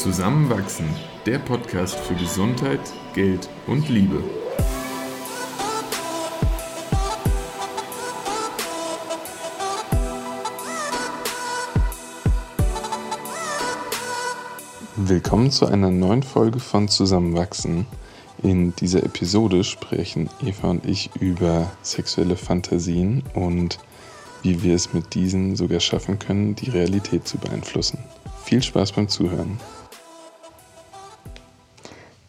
Zusammenwachsen, der Podcast für Gesundheit, Geld und Liebe. Willkommen zu einer neuen Folge von Zusammenwachsen. In dieser Episode sprechen Eva und ich über sexuelle Fantasien und wie wir es mit diesen sogar schaffen können, die Realität zu beeinflussen. Viel Spaß beim Zuhören.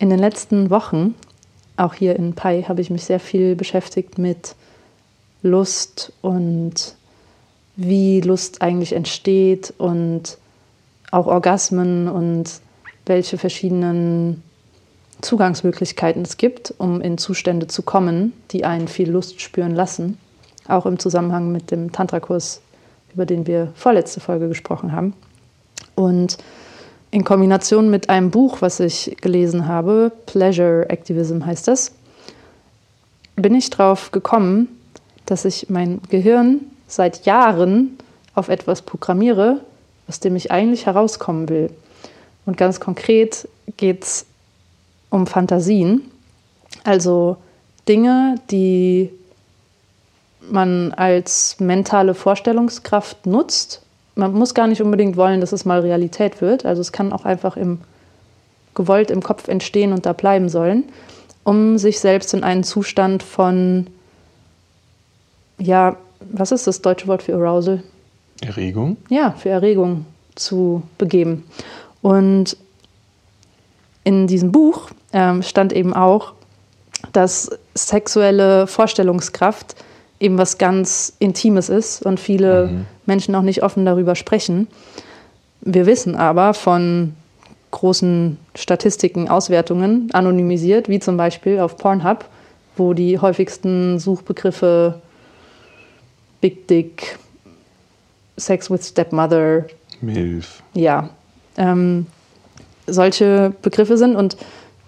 In den letzten Wochen, auch hier in Pai, habe ich mich sehr viel beschäftigt mit Lust und wie Lust eigentlich entsteht und auch Orgasmen und welche verschiedenen Zugangsmöglichkeiten es gibt, um in Zustände zu kommen, die einen viel Lust spüren lassen. Auch im Zusammenhang mit dem Tantra-Kurs, über den wir vorletzte Folge gesprochen haben. Und in Kombination mit einem Buch, was ich gelesen habe, Pleasure Activism heißt das, bin ich darauf gekommen, dass ich mein Gehirn seit Jahren auf etwas programmiere, aus dem ich eigentlich herauskommen will. Und ganz konkret geht es um Fantasien, also Dinge, die man als mentale Vorstellungskraft nutzt man muss gar nicht unbedingt wollen, dass es mal Realität wird. Also es kann auch einfach im, gewollt im Kopf entstehen und da bleiben sollen, um sich selbst in einen Zustand von, ja, was ist das deutsche Wort für Arousal? Erregung? Ja, für Erregung zu begeben. Und in diesem Buch ähm, stand eben auch, dass sexuelle Vorstellungskraft eben was ganz Intimes ist und viele mhm. Menschen auch nicht offen darüber sprechen. Wir wissen aber von großen Statistiken, Auswertungen, anonymisiert, wie zum Beispiel auf Pornhub, wo die häufigsten Suchbegriffe Big Dick, Sex with Stepmother, Milf. Ja, ähm, solche Begriffe sind und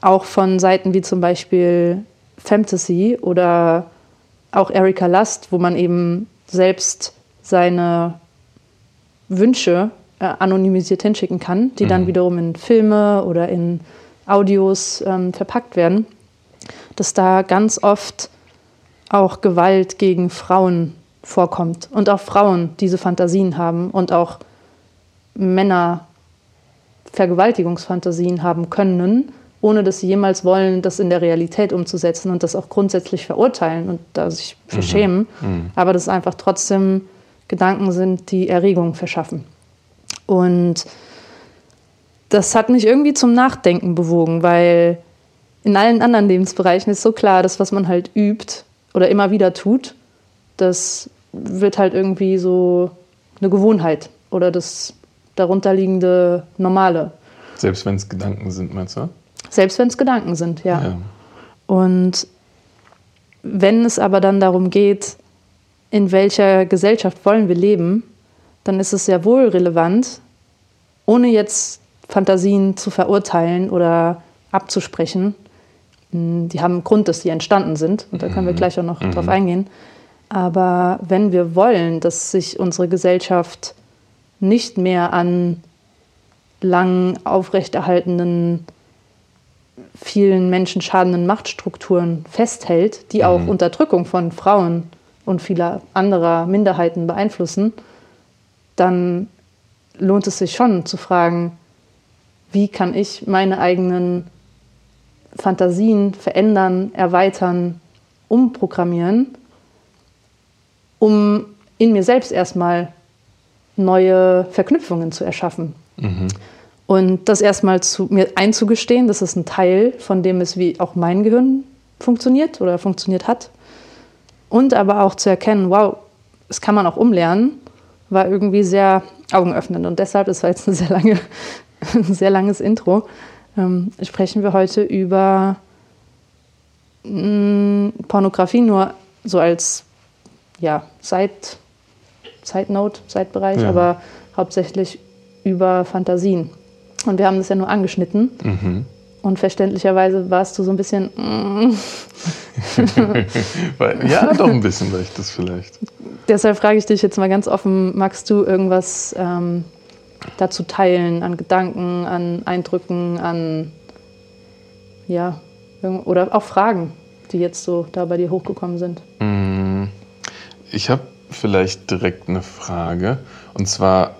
auch von Seiten wie zum Beispiel Fantasy oder auch Erika Lust, wo man eben selbst seine Wünsche äh, anonymisiert hinschicken kann, die mhm. dann wiederum in Filme oder in Audios ähm, verpackt werden, dass da ganz oft auch Gewalt gegen Frauen vorkommt und auch Frauen diese Fantasien haben und auch Männer Vergewaltigungsfantasien haben können ohne dass sie jemals wollen, das in der Realität umzusetzen und das auch grundsätzlich verurteilen und da sich für mhm. schämen. Mhm. Aber das einfach trotzdem Gedanken sind, die Erregung verschaffen. Und das hat mich irgendwie zum Nachdenken bewogen, weil in allen anderen Lebensbereichen ist so klar, dass was man halt übt oder immer wieder tut, das wird halt irgendwie so eine Gewohnheit oder das darunterliegende Normale. Selbst wenn es Gedanken sind, meinst du? Selbst wenn es Gedanken sind, ja. ja. Und wenn es aber dann darum geht, in welcher Gesellschaft wollen wir leben, dann ist es sehr wohl relevant, ohne jetzt Fantasien zu verurteilen oder abzusprechen. Hm, die haben einen Grund, dass sie entstanden sind. Und da können wir mhm. gleich auch noch mhm. drauf eingehen. Aber wenn wir wollen, dass sich unsere Gesellschaft nicht mehr an lang aufrechterhaltenen vielen Menschen schadenden Machtstrukturen festhält, die auch mhm. Unterdrückung von Frauen und vieler anderer Minderheiten beeinflussen, dann lohnt es sich schon zu fragen, wie kann ich meine eigenen Fantasien verändern, erweitern, umprogrammieren, um in mir selbst erstmal neue Verknüpfungen zu erschaffen. Mhm. Und das erstmal zu mir einzugestehen, das ist ein Teil von dem ist, wie auch mein Gehirn funktioniert oder funktioniert hat. Und aber auch zu erkennen, wow, das kann man auch umlernen, war irgendwie sehr augenöffnend. Und deshalb, das war jetzt eine sehr lange, ein sehr langes Intro, ähm, sprechen wir heute über mh, mm, Pornografie nur so als ja, Side, Side Note, Side-Bereich, ja. aber hauptsächlich über Fantasien. Und wir haben das ja nur angeschnitten. Mhm. Und verständlicherweise warst du so ein bisschen. Mm. ja, doch ein bisschen leicht das vielleicht. Deshalb frage ich dich jetzt mal ganz offen: Magst du irgendwas ähm, dazu teilen, an Gedanken, an Eindrücken, an ja, oder auch Fragen, die jetzt so da bei dir hochgekommen sind? Mm, ich habe vielleicht direkt eine Frage. Und zwar,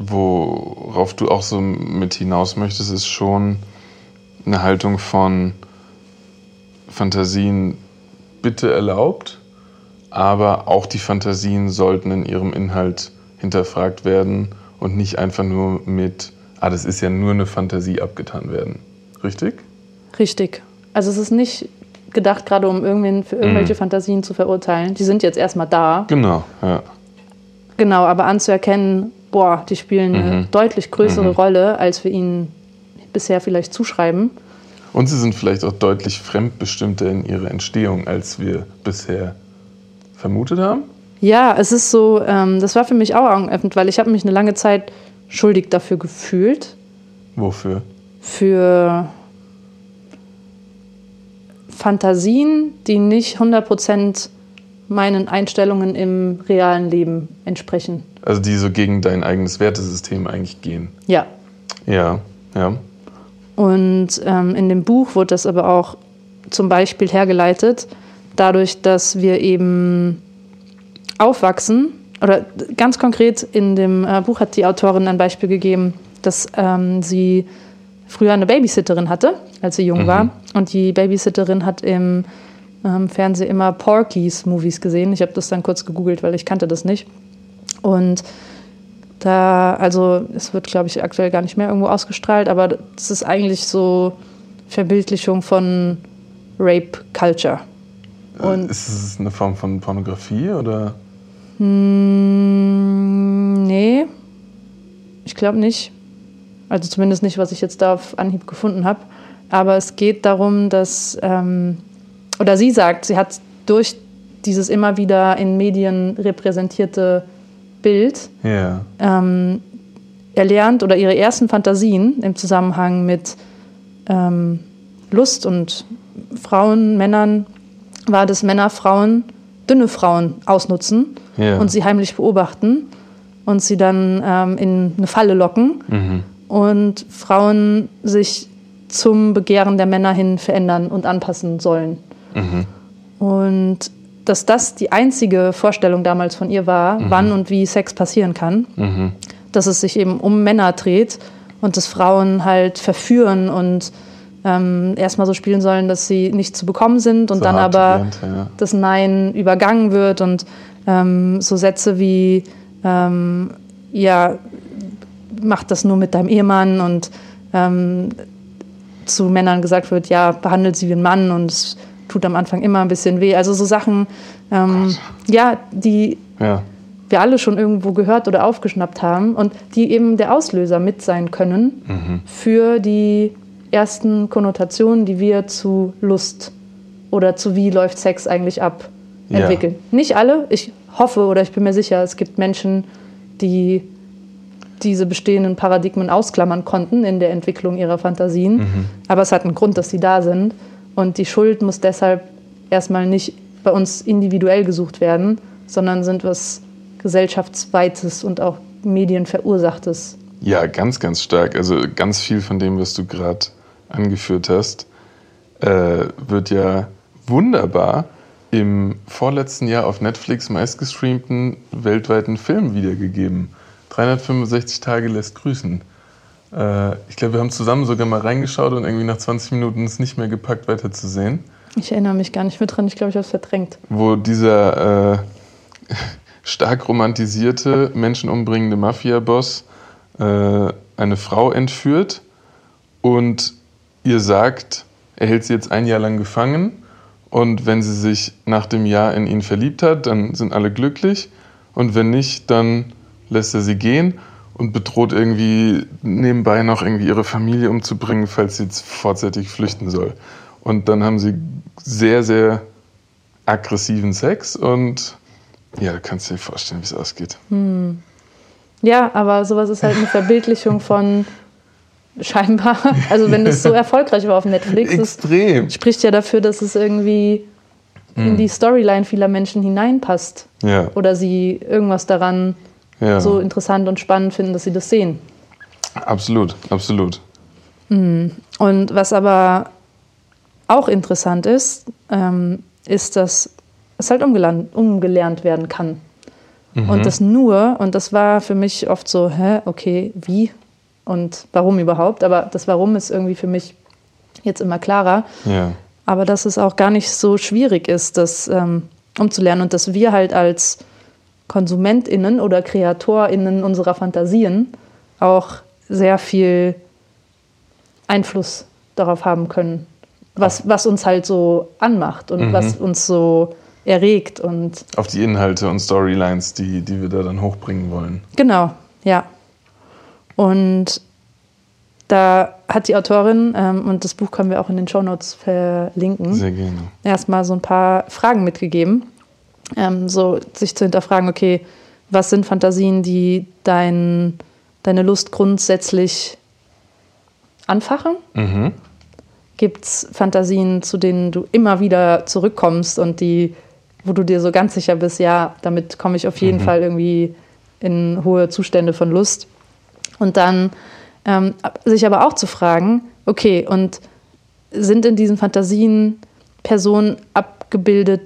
worauf du auch so mit hinaus möchtest, ist schon eine Haltung von Fantasien bitte erlaubt, aber auch die Fantasien sollten in ihrem Inhalt hinterfragt werden und nicht einfach nur mit, ah, das ist ja nur eine Fantasie abgetan werden. Richtig? Richtig. Also es ist nicht gedacht, gerade um irgendwen für irgendwelche mhm. Fantasien zu verurteilen. Die sind jetzt erstmal da. Genau, ja. Genau, aber anzuerkennen, boah, die spielen eine mhm. deutlich größere mhm. Rolle, als wir ihnen bisher vielleicht zuschreiben. Und sie sind vielleicht auch deutlich fremdbestimmter in ihrer Entstehung, als wir bisher vermutet haben? Ja, es ist so, ähm, das war für mich auch augenöffnend, weil ich habe mich eine lange Zeit schuldig dafür gefühlt. Wofür? Für Fantasien, die nicht 100% meinen Einstellungen im realen Leben entsprechen. Also die so gegen dein eigenes Wertesystem eigentlich gehen. Ja. Ja, ja. Und ähm, in dem Buch wurde das aber auch zum Beispiel hergeleitet, dadurch, dass wir eben aufwachsen, oder ganz konkret in dem äh, Buch hat die Autorin ein Beispiel gegeben, dass ähm, sie früher eine Babysitterin hatte, als sie jung mhm. war. Und die Babysitterin hat im ähm, Fernsehen immer Porky's Movies gesehen. Ich habe das dann kurz gegoogelt, weil ich kannte das nicht. Und da, also es wird, glaube ich, aktuell gar nicht mehr irgendwo ausgestrahlt, aber das ist eigentlich so Verbildlichung von Rape Culture. Äh, Und ist es eine Form von Pornografie oder? Mm, nee, ich glaube nicht. Also zumindest nicht, was ich jetzt da auf Anhieb gefunden habe. Aber es geht darum, dass, ähm, oder sie sagt, sie hat durch dieses immer wieder in Medien repräsentierte Bild yeah. ähm, erlernt oder ihre ersten Fantasien im Zusammenhang mit ähm, Lust und Frauen, Männern, war, dass Männer Frauen, dünne Frauen ausnutzen yeah. und sie heimlich beobachten und sie dann ähm, in eine Falle locken mhm. und Frauen sich zum Begehren der Männer hin verändern und anpassen sollen. Mhm. Und dass das die einzige Vorstellung damals von ihr war, mhm. wann und wie Sex passieren kann. Mhm. Dass es sich eben um Männer dreht und dass Frauen halt verführen und ähm, erstmal so spielen sollen, dass sie nicht zu bekommen sind und so dann aber ja. das Nein übergangen wird und ähm, so Sätze wie ähm, ja, mach das nur mit deinem Ehemann und ähm, zu Männern gesagt wird, ja, behandelt sie wie ein Mann und es tut am Anfang immer ein bisschen weh. Also so Sachen, ähm, ja, die ja. wir alle schon irgendwo gehört oder aufgeschnappt haben und die eben der Auslöser mit sein können mhm. für die ersten Konnotationen, die wir zu Lust oder zu wie läuft Sex eigentlich ab entwickeln. Ja. Nicht alle, ich hoffe oder ich bin mir sicher, es gibt Menschen, die diese bestehenden Paradigmen ausklammern konnten in der Entwicklung ihrer Fantasien. Mhm. Aber es hat einen Grund, dass sie da sind. Und die Schuld muss deshalb erstmal nicht bei uns individuell gesucht werden, sondern sind was gesellschaftsweites und auch medienverursachtes. Ja, ganz, ganz stark. Also ganz viel von dem, was du gerade angeführt hast, äh, wird ja wunderbar im vorletzten Jahr auf Netflix meistgestreamten weltweiten Film wiedergegeben. 365 Tage lässt grüßen. Äh, ich glaube, wir haben zusammen sogar mal reingeschaut und irgendwie nach 20 Minuten es nicht mehr gepackt, weiterzusehen. Ich erinnere mich gar nicht mehr dran, ich glaube, ich habe es verdrängt. Wo dieser äh, stark romantisierte, menschenumbringende Mafia-Boss äh, eine Frau entführt und ihr sagt, er hält sie jetzt ein Jahr lang gefangen und wenn sie sich nach dem Jahr in ihn verliebt hat, dann sind alle glücklich und wenn nicht, dann lässt er sie gehen und bedroht irgendwie nebenbei noch irgendwie ihre Familie umzubringen, falls sie jetzt vorzeitig flüchten soll. Und dann haben sie sehr, sehr aggressiven Sex und ja, du kannst dir vorstellen, wie es ausgeht. Hm. Ja, aber sowas ist halt eine Verbildlichung von scheinbar, also wenn das so erfolgreich war auf Netflix, Extrem. Das spricht ja dafür, dass es irgendwie hm. in die Storyline vieler Menschen hineinpasst. Ja. Oder sie irgendwas daran ja. so interessant und spannend finden, dass sie das sehen. Absolut, absolut. Und was aber auch interessant ist, ähm, ist, dass es halt umgelernt, umgelernt werden kann. Und das nur, und das war für mich oft so, hä, okay, wie und warum überhaupt? Aber das Warum ist irgendwie für mich jetzt immer klarer. Ja. Aber dass es auch gar nicht so schwierig ist, das ähm, umzulernen und dass wir halt als KonsumentInnen oder KreatorInnen unserer Fantasien auch sehr viel Einfluss darauf haben können, was, was uns halt so anmacht und was uns so erregt und Auf die Inhalte und Storylines, die, die wir da dann hochbringen wollen. Genau, ja. Und da hat die Autorin, ähm, und das Buch können wir auch in den Shownotes verlinken, Sehr gerne. erstmal so ein paar Fragen mitgegeben. Ähm, so sich zu hinterfragen, okay, was sind Fantasien, die dein, deine Lust grundsätzlich anfachen? Mhm. Gibt es Fantasien, zu denen du immer wieder zurückkommst und die, wo du dir so ganz sicher bist, ja, damit komme ich auf jeden Fall irgendwie in hohe Zustände von Lust? Und dann ähm, sich aber auch zu fragen, okay, und sind in diesen Fantasien Personen abgebildet,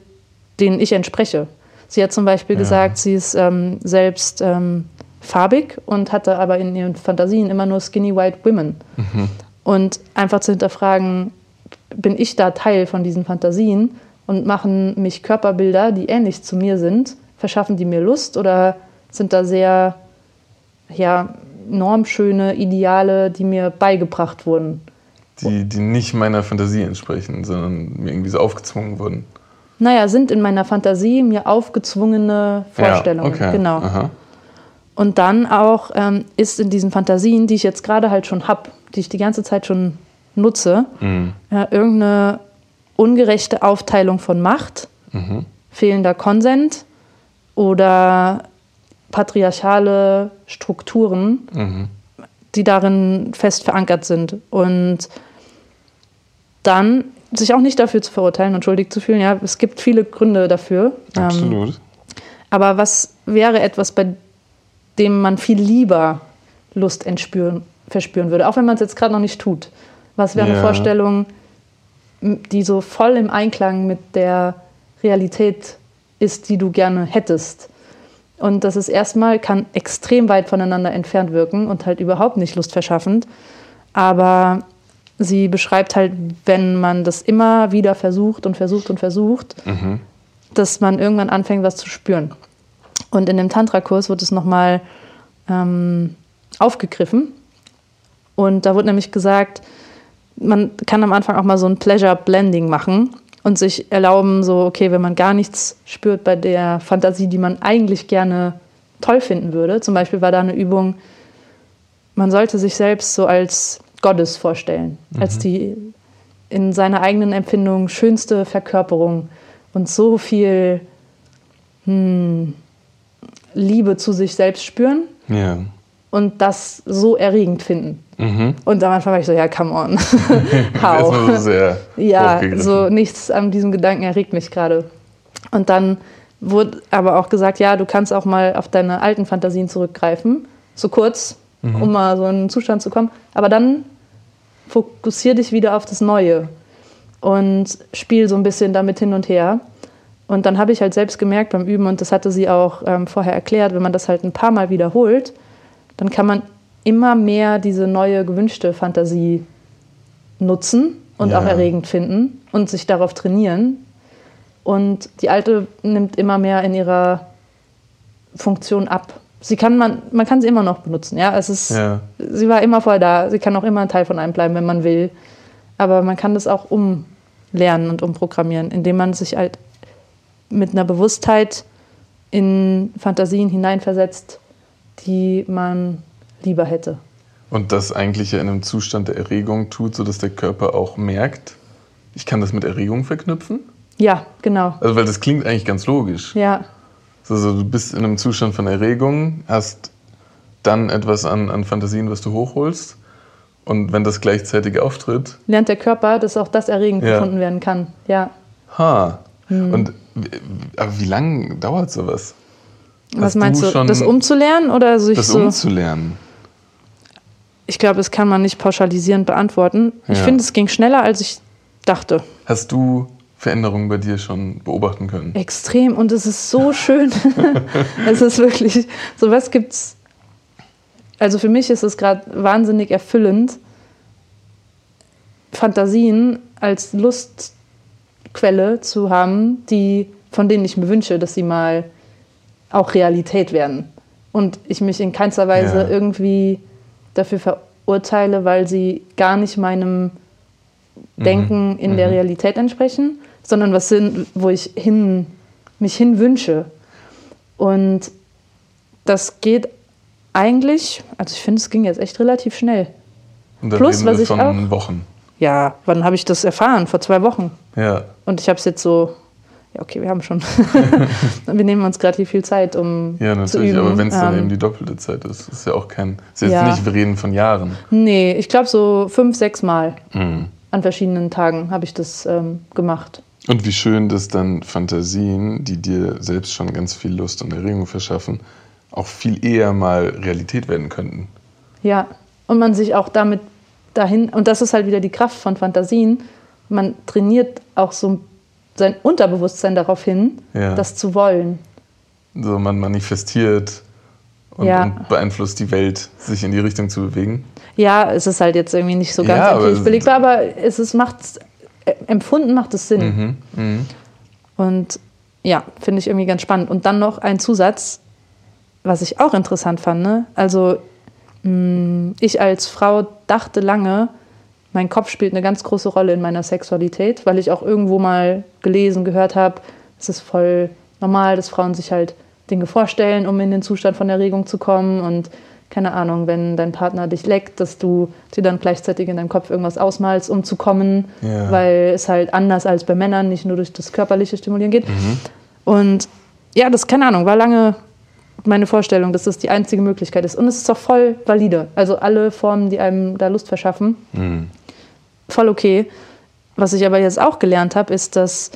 denen ich entspreche? Sie hat zum Beispiel Ja. gesagt, sie ist ähm, selbst ähm, farbig und hatte aber in ihren Fantasien immer nur skinny white women. Und einfach zu hinterfragen, bin ich da Teil von diesen Fantasien und machen mich Körperbilder, die ähnlich zu mir sind, verschaffen die mir Lust oder sind da sehr ja, normschöne Ideale, die mir beigebracht wurden? Die, die nicht meiner Fantasie entsprechen, sondern mir irgendwie so aufgezwungen wurden. Naja, sind in meiner Fantasie mir aufgezwungene Vorstellungen. Ja, okay. Genau. Aha. Und dann auch ähm, ist in diesen Fantasien, die ich jetzt gerade halt schon habe, die ich die ganze Zeit schon nutze, Mhm. ja, irgendeine ungerechte Aufteilung von Macht, Mhm. fehlender Konsent oder patriarchale Strukturen, Mhm. die darin fest verankert sind. Und dann sich auch nicht dafür zu verurteilen und schuldig zu fühlen. Ja, es gibt viele Gründe dafür. Ähm, Absolut. aber was wäre etwas, bei dem man viel lieber Lust entspüren, verspüren würde, auch wenn man es jetzt gerade noch nicht tut? Was wäre eine Ja. Vorstellung, m- die so voll im Einklang mit der Realität ist, die du gerne hättest? Und das ist erstmal, kann extrem weit voneinander entfernt wirken und halt überhaupt nicht lustverschaffend. Aber sie beschreibt halt, wenn man das immer wieder versucht und versucht und versucht, Mhm. dass man irgendwann anfängt, was zu spüren. Und in dem Tantra-Kurs wird es nochmal ähm, aufgegriffen. Und da wurde nämlich gesagt, man kann am Anfang auch mal so ein Pleasure Blending machen und sich erlauben, so, okay, wenn man gar nichts spürt bei der Fantasie, die man eigentlich gerne toll finden würde. Zum Beispiel war da eine Übung, man sollte sich selbst so als Gottes vorstellen, als die in seiner eigenen Empfindung schönste Verkörperung und so viel hm, Liebe zu sich selbst spüren Ja. und das so erregend finden. Mhm. Und am Anfang war ich so, ja, come on. So How? sehr Ja, so nichts an diesem Gedanken erregt mich gerade. Und dann wurde aber auch gesagt, ja, du kannst auch mal auf deine alten Fantasien zurückgreifen, so kurz, um mal so in einen Zustand zu kommen. Aber dann fokussier dich wieder auf das Neue und spiel so ein bisschen damit hin und her. Und dann habe ich halt selbst gemerkt beim Üben, und das hatte sie auch ähm, vorher erklärt, wenn man das halt ein paar Mal wiederholt, dann kann man immer mehr diese neue gewünschte Fantasie nutzen und Ja. auch erregend finden und sich darauf trainieren. Und die alte nimmt immer mehr in ihrer Funktion ab. Sie kann man, man kann sie immer noch benutzen. Ja, es ist, Ja. sie war immer voll da. Sie kann auch immer ein Teil von einem bleiben, wenn man will. Aber man kann das auch umlernen und umprogrammieren, indem man sich halt mit einer Bewusstheit in Fantasien hineinversetzt, die man lieber hätte. Und das eigentlich ja in einem Zustand der Erregung tut, sodass der Körper auch merkt, ich kann das mit Erregung verknüpfen. Ja, genau. Also, weil das klingt eigentlich ganz logisch. Ja, Also, du bist in einem Zustand von Erregung, hast dann etwas an, an Fantasien, was du hochholst. Und wenn das gleichzeitig auftritt, lernt der Körper, dass auch das erregend Ja. gefunden werden kann. Ja. ha. Hm. Und aber wie lange dauert sowas? Was Hast meinst du du? schon das umzulernen oder sich Das so? umzulernen. ich glaube, das kann man nicht pauschalisierend beantworten. Ich Ja. finde, es ging schneller, als ich dachte. Hast du Veränderungen bei dir schon beobachten können? Extrem und es ist so schön. es ist wirklich, sowas gibt's. Also für mich ist es gerade wahnsinnig erfüllend, Fantasien als Lustquelle zu haben, die, von denen ich mir wünsche, dass sie mal auch Realität werden. Und ich mich in keinster Weise Ja. irgendwie dafür verurteile, weil sie gar nicht meinem Denken in der Realität entsprechen, sondern was sind, wo ich hin, mich hin wünsche. Und das geht eigentlich, also ich finde, es ging jetzt echt relativ schnell. Und dann Plus, was ich von auch- Wochen. Ja, wann habe ich das erfahren? Vor zwei Wochen. Ja, Und ich habe es jetzt so, ja, okay, wir haben schon. wir nehmen uns gerade hier viel Zeit, um ja zu natürlich. üben. Aber wenn es dann Ähm, eben die doppelte Zeit ist, ist ja auch kein. Ist jetzt Ja. nicht, wir reden von Jahren. Nee, ich glaube so fünf, sechs Mal Mhm. an verschiedenen Tagen habe ich das ähm, gemacht. Und wie schön, dass dann Fantasien, die dir selbst schon ganz viel Lust und Erregung verschaffen, auch viel eher mal Realität werden könnten. Ja, und man sich auch damit dahin, und das ist halt wieder die Kraft von Fantasien, man trainiert auch so sein Unterbewusstsein darauf hin, Ja. das zu wollen. So man manifestiert und, Ja. und beeinflusst die Welt, sich in die Richtung zu bewegen. Ja, es ist halt jetzt irgendwie nicht so ganz Ja, aber empirisch es- belegbar, aber es ist, macht's, äh, empfunden macht es Sinn. Mhm. Mhm. Und ja, finde ich irgendwie ganz spannend. Und dann noch ein Zusatz, was ich auch interessant fand. Ne? Also mh, ich als Frau dachte lange, mein Kopf spielt eine ganz große Rolle in meiner Sexualität, weil ich auch irgendwo mal gelesen, gehört habe, es ist voll normal, dass Frauen sich halt Dinge vorstellen, um in den Zustand von Erregung zu kommen und keine Ahnung, wenn dein Partner dich leckt, dass du dir dann gleichzeitig in deinem Kopf irgendwas ausmalst, um zu kommen, Ja. weil es halt anders als bei Männern nicht nur durch das körperliche Stimulieren geht. Und ja, das, keine Ahnung, war lange meine Vorstellung, dass das die einzige Möglichkeit ist. Und es ist auch voll valide. Also alle Formen, die einem da Lust verschaffen, Mhm. voll okay. Was ich aber jetzt auch gelernt habe, ist, dass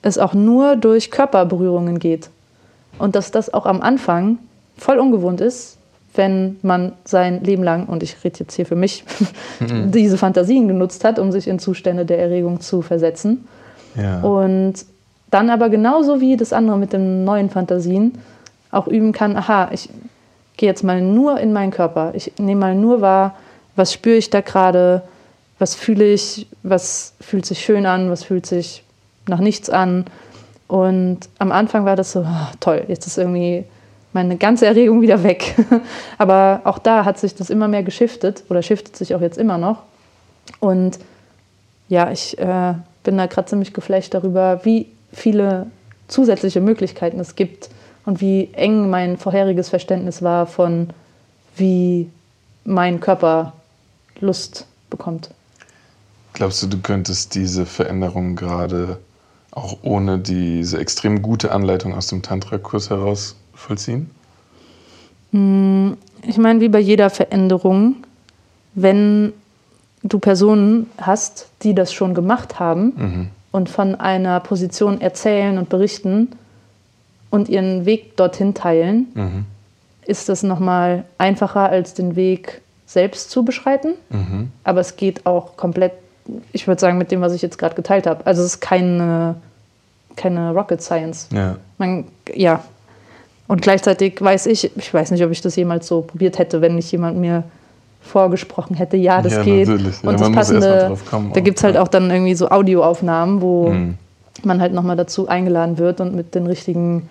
es auch nur durch Körperberührungen geht. Und dass das auch am Anfang voll ungewohnt ist, wenn man sein Leben lang, und ich rede jetzt hier für mich, diese Fantasien genutzt hat, um sich in Zustände der Erregung zu versetzen. Ja. Und dann aber genauso wie das andere mit den neuen Fantasien auch üben kann, aha, ich gehe jetzt mal nur in meinen Körper. Ich nehme mal nur wahr, was spüre ich da gerade, was fühle ich, was fühlt sich schön an, was fühlt sich nach nichts an. Und am Anfang war das so, ah, toll, jetzt ist irgendwie meine ganze Erregung wieder weg. aber auch da hat sich das immer mehr geschiftet oder shiftet sich auch jetzt immer noch. Und ja, ich äh, bin da gerade ziemlich geflasht darüber, wie viele zusätzliche Möglichkeiten es gibt und wie eng mein vorheriges Verständnis war von, wie mein Körper Lust bekommt. Glaubst du, du könntest diese Veränderung gerade auch ohne diese extrem gute Anleitung aus dem Tantra-Kurs heraus vollziehen? Ich meine, wie bei jeder Veränderung, wenn du Personen hast, die das schon gemacht haben Mhm. und von einer Position erzählen und berichten und ihren Weg dorthin teilen, Mhm. ist das nochmal einfacher als den Weg selbst zu beschreiten. Mhm. Aber es geht auch komplett, ich würde sagen, mit dem, was ich jetzt gerade geteilt habe. Also es ist keine, keine Rocket Science. Ja. Man, ja. Und gleichzeitig weiß ich, ich weiß nicht, ob ich das jemals so probiert hätte, wenn nicht jemand mir vorgesprochen hätte, ja, das Ja, geht. natürlich. Ja, Und das erst mal passende, kommen da gibt es halt ja. auch dann irgendwie so Audioaufnahmen, wo Mhm. man halt nochmal dazu eingeladen wird und mit den richtigen,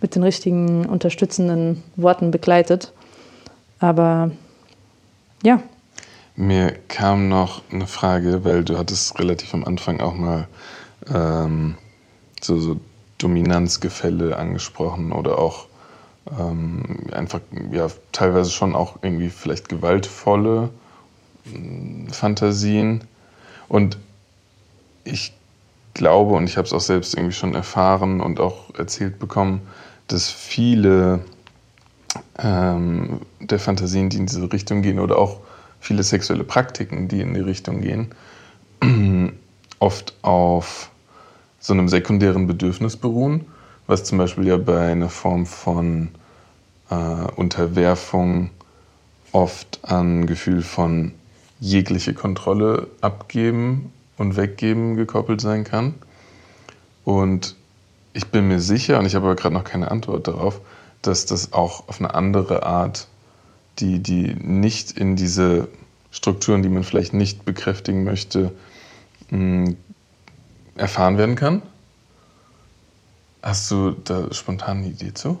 mit den richtigen unterstützenden Worten begleitet. Aber ja, Mir kam noch eine Frage, weil du hattest relativ am Anfang auch mal ähm, so, so Dominanzgefälle angesprochen oder auch ähm, einfach ja teilweise schon auch irgendwie vielleicht gewaltvolle mh, Fantasien. Und ich glaube, und ich habe es auch selbst irgendwie schon erfahren und auch erzählt bekommen, dass viele ähm, der Fantasien, die in diese Richtung gehen, oder auch viele sexuelle Praktiken, die in die Richtung gehen, oft auf so einem sekundären Bedürfnis beruhen, was zum Beispiel ja bei einer Form von äh, Unterwerfung oft an Gefühl von jegliche Kontrolle abgeben und weggeben gekoppelt sein kann. Und ich bin mir sicher, und ich habe aber gerade noch keine Antwort darauf, dass das auch auf eine andere Art, die, die nicht in diese Strukturen, die man vielleicht nicht bekräftigen möchte, mh, erfahren werden kann. Hast du da spontan eine Idee zu?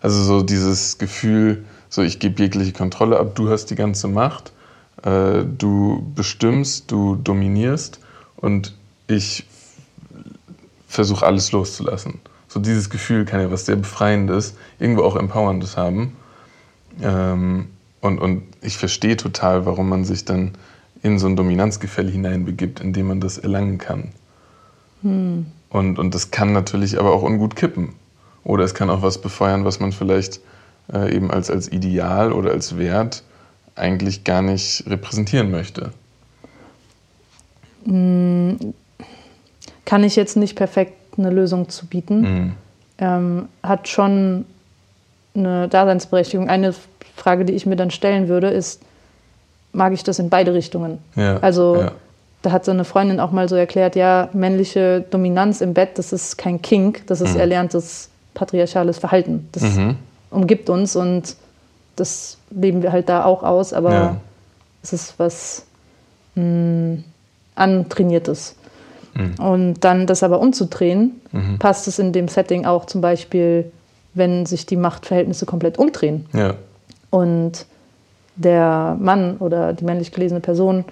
Also so dieses Gefühl, so ich gebe jegliche Kontrolle ab, du hast die ganze Macht, äh, du bestimmst, du dominierst und ich versuche alles loszulassen. So dieses Gefühl kann ja was sehr Befreiendes, irgendwo auch Empowerndes haben. Ähm, und, und ich verstehe total, warum man sich dann in so ein Dominanzgefälle hineinbegibt, in dem man das erlangen kann. Hm. Und, und das kann natürlich aber auch ungut kippen. Oder es kann auch was befeuern, was man vielleicht äh, eben als, als Ideal oder als Wert eigentlich gar nicht repräsentieren möchte. Hm. Kann ich jetzt nicht perfekt eine Lösung zu bieten. Mhm. Ähm, hat schon eine Daseinsberechtigung. Eine Frage, die ich mir dann stellen würde, ist, mag ich das in beide Richtungen? Ja, also ja. Da hat so eine Freundin auch mal so erklärt, ja, männliche Dominanz im Bett, das ist kein Kink, das ist mhm. erlerntes patriarchales Verhalten. Das mhm. umgibt uns und das leben wir halt da auch aus, aber ja. es ist was mh, hm, antrainiertes. Mhm. Und dann das aber umzudrehen, mhm. passt es in dem Setting auch zum Beispiel, wenn sich die Machtverhältnisse komplett umdrehen. Ja. Und der Mann oder die männlich gelesene Person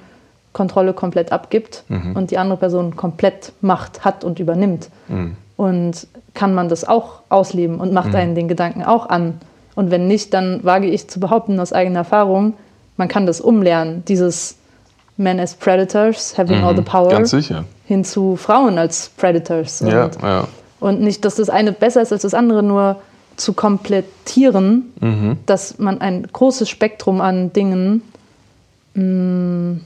Kontrolle komplett abgibt mhm. und die andere Person komplett Macht hat und übernimmt. Mhm. Und kann man das auch ausleben und macht mhm. einen den Gedanken auch an. Und wenn nicht, dann wage ich zu behaupten aus eigener Erfahrung, man kann das umlernen, dieses Men as Predators, having all the mhm. power, Ganz sicher. hin zu Frauen als Predators. Und, ja, ja. und nicht, dass das eine besser ist als das andere, nur zu komplettieren, mhm. dass man ein großes Spektrum an Dingen mh, mm,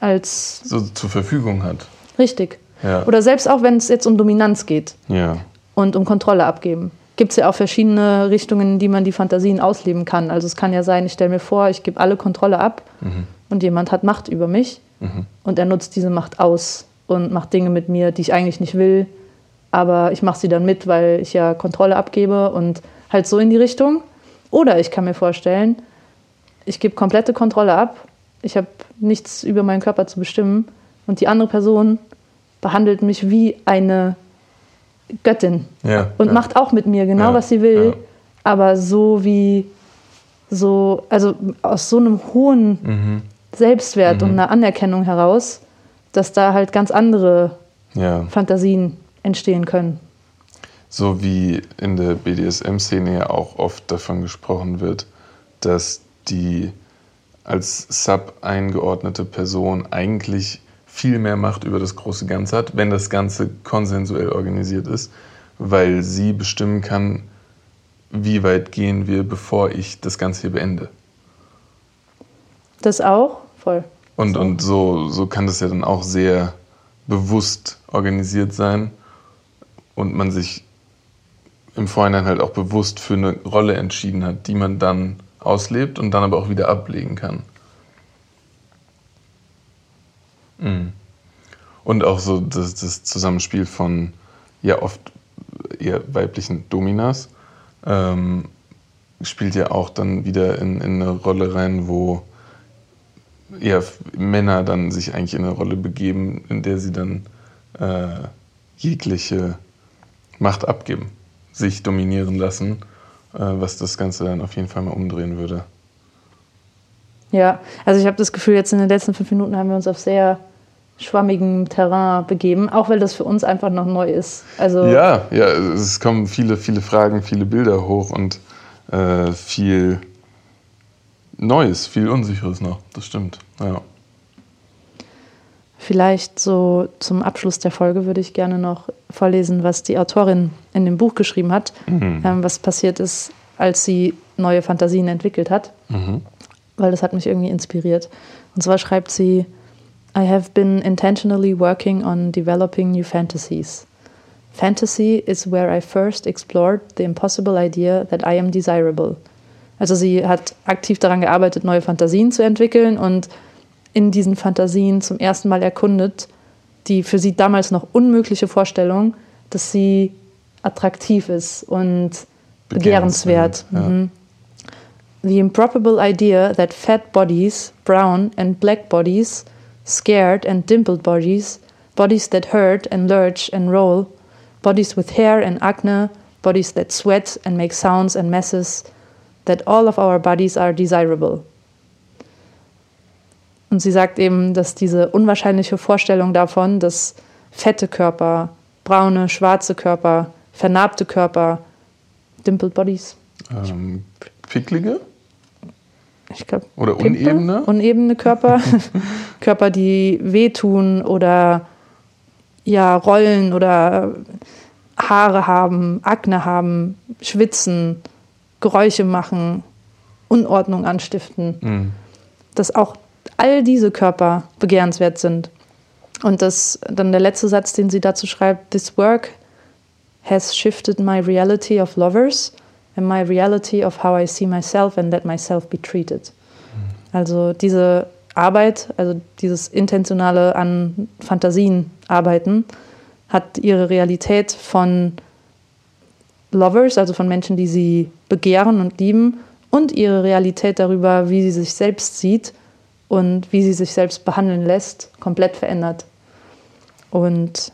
als so zur Verfügung hat. Richtig. Ja. Oder selbst auch, wenn es jetzt um Dominanz geht ja. und um Kontrolle abgeben. Gibt es ja auch verschiedene Richtungen, in die man die Fantasien ausleben kann. Also es kann ja sein, ich stelle mir vor, ich gebe alle Kontrolle ab mhm. und jemand hat Macht über mich mhm. und er nutzt diese Macht aus und macht Dinge mit mir, die ich eigentlich nicht will aber ich mache sie dann mit, weil ich ja Kontrolle abgebe und halt so in die Richtung. Oder ich kann mir vorstellen, ich gebe komplette Kontrolle ab, ich habe nichts über meinen Körper zu bestimmen und die andere Person behandelt mich wie eine Göttin ja, und ja. macht auch mit mir genau, ja, was sie will, aber so wie so, also aus so einem hohen mhm. Selbstwert mhm. und einer Anerkennung heraus, dass da halt ganz andere Fantasien entstehen können. So wie in der BDSM-Szene ja auch oft davon gesprochen wird, dass die als Sub eingeordnete Person eigentlich viel mehr Macht über das große Ganze hat, wenn das Ganze konsensuell organisiert ist, weil sie bestimmen kann, wie weit gehen wir, bevor ich das Ganze hier beende. Das auch? Voll. Und so, und so, so kann das ja dann auch sehr bewusst organisiert sein und man sich im Vorhinein halt auch bewusst für eine Rolle entschieden hat, die man dann auslebt und dann aber auch wieder ablegen kann. Mhm. Und auch so das, das, Zusammenspiel von ja oft eher weiblichen Dominas ähm, spielt ja auch dann wieder in, in, eine Rolle rein, wo eher Männer dann sich eigentlich in eine Rolle begeben, in der sie dann äh, jegliche Macht abgeben, sich dominieren lassen, was das Ganze dann auf jeden Fall mal umdrehen würde. Ja, also ich habe das Gefühl, jetzt in den letzten fünf Minuten haben wir uns auf sehr schwammigem Terrain begeben, auch weil das für uns einfach noch neu ist. Also ja, ja, es kommen viele, viele Fragen, viele Bilder hoch und äh, viel Neues, viel Unsicheres noch. Das stimmt. Ja. Vielleicht so zum Abschluss der Folge würde ich gerne noch vorlesen, was die Autorin in dem Buch geschrieben hat, mhm. ähm, was passiert ist, als sie neue Fantasien entwickelt hat, mhm. weil das hat mich irgendwie inspiriert. Und zwar schreibt sie, I have been intentionally working on developing new fantasies. Fantasy is where I first explored the impossible idea that I am desirable. Also sie hat aktiv daran gearbeitet, neue Fantasien zu entwickeln und in diesen Fantasien zum ersten Mal erkundet, die für sie damals noch unmögliche Vorstellung, dass sie attraktiv ist und begehrenswert. Ja. Mhm. The improbable idea that fat bodies, brown and black bodies, scared and dimpled bodies, bodies that hurt and lurch and roll, bodies with hair and acne, bodies that sweat and make sounds and messes, that all of our bodies are desirable. Und sie sagt eben, dass diese unwahrscheinliche Vorstellung davon, dass fette Körper, braune, schwarze Körper, vernarbte Körper, dimpled bodies. Ähm, picklige? Ich glaube. Oder unebene? Unebene Körper. Körper, die wehtun oder ja, rollen oder Haare haben, Akne haben, schwitzen, Geräusche machen, Unordnung anstiften. Mhm. Dass auch all diese Körper begehrenswert sind. Und das dann der letzte Satz, den sie dazu schreibt: This work has shifted my reality of lovers and my reality of how I see myself and let myself be treated. Also diese Arbeit, also dieses intentionale an Fantasien arbeiten, hat ihre Realität von Lovers, also von Menschen, die sie begehren und lieben, und ihre Realität darüber, wie sie sich selbst sieht und wie sie sich selbst behandeln lässt, komplett verändert. Und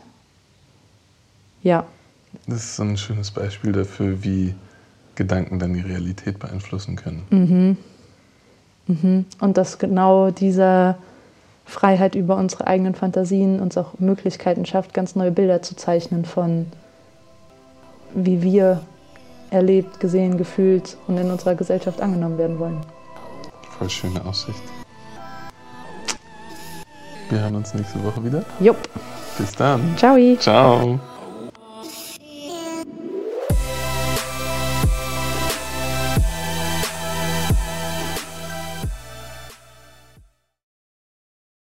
ja. Das ist so ein schönes Beispiel dafür, wie Gedanken dann die Realität beeinflussen können. Mhm. Mhm. Und dass genau diese Freiheit über unsere eigenen Fantasien uns auch Möglichkeiten schafft, ganz neue Bilder zu zeichnen von wie wir erlebt, gesehen, gefühlt und in unserer Gesellschaft angenommen werden wollen. Voll schöne Aussicht. Wir hören uns nächste Woche wieder. Jupp. Bis dann. Ciao. Ciao.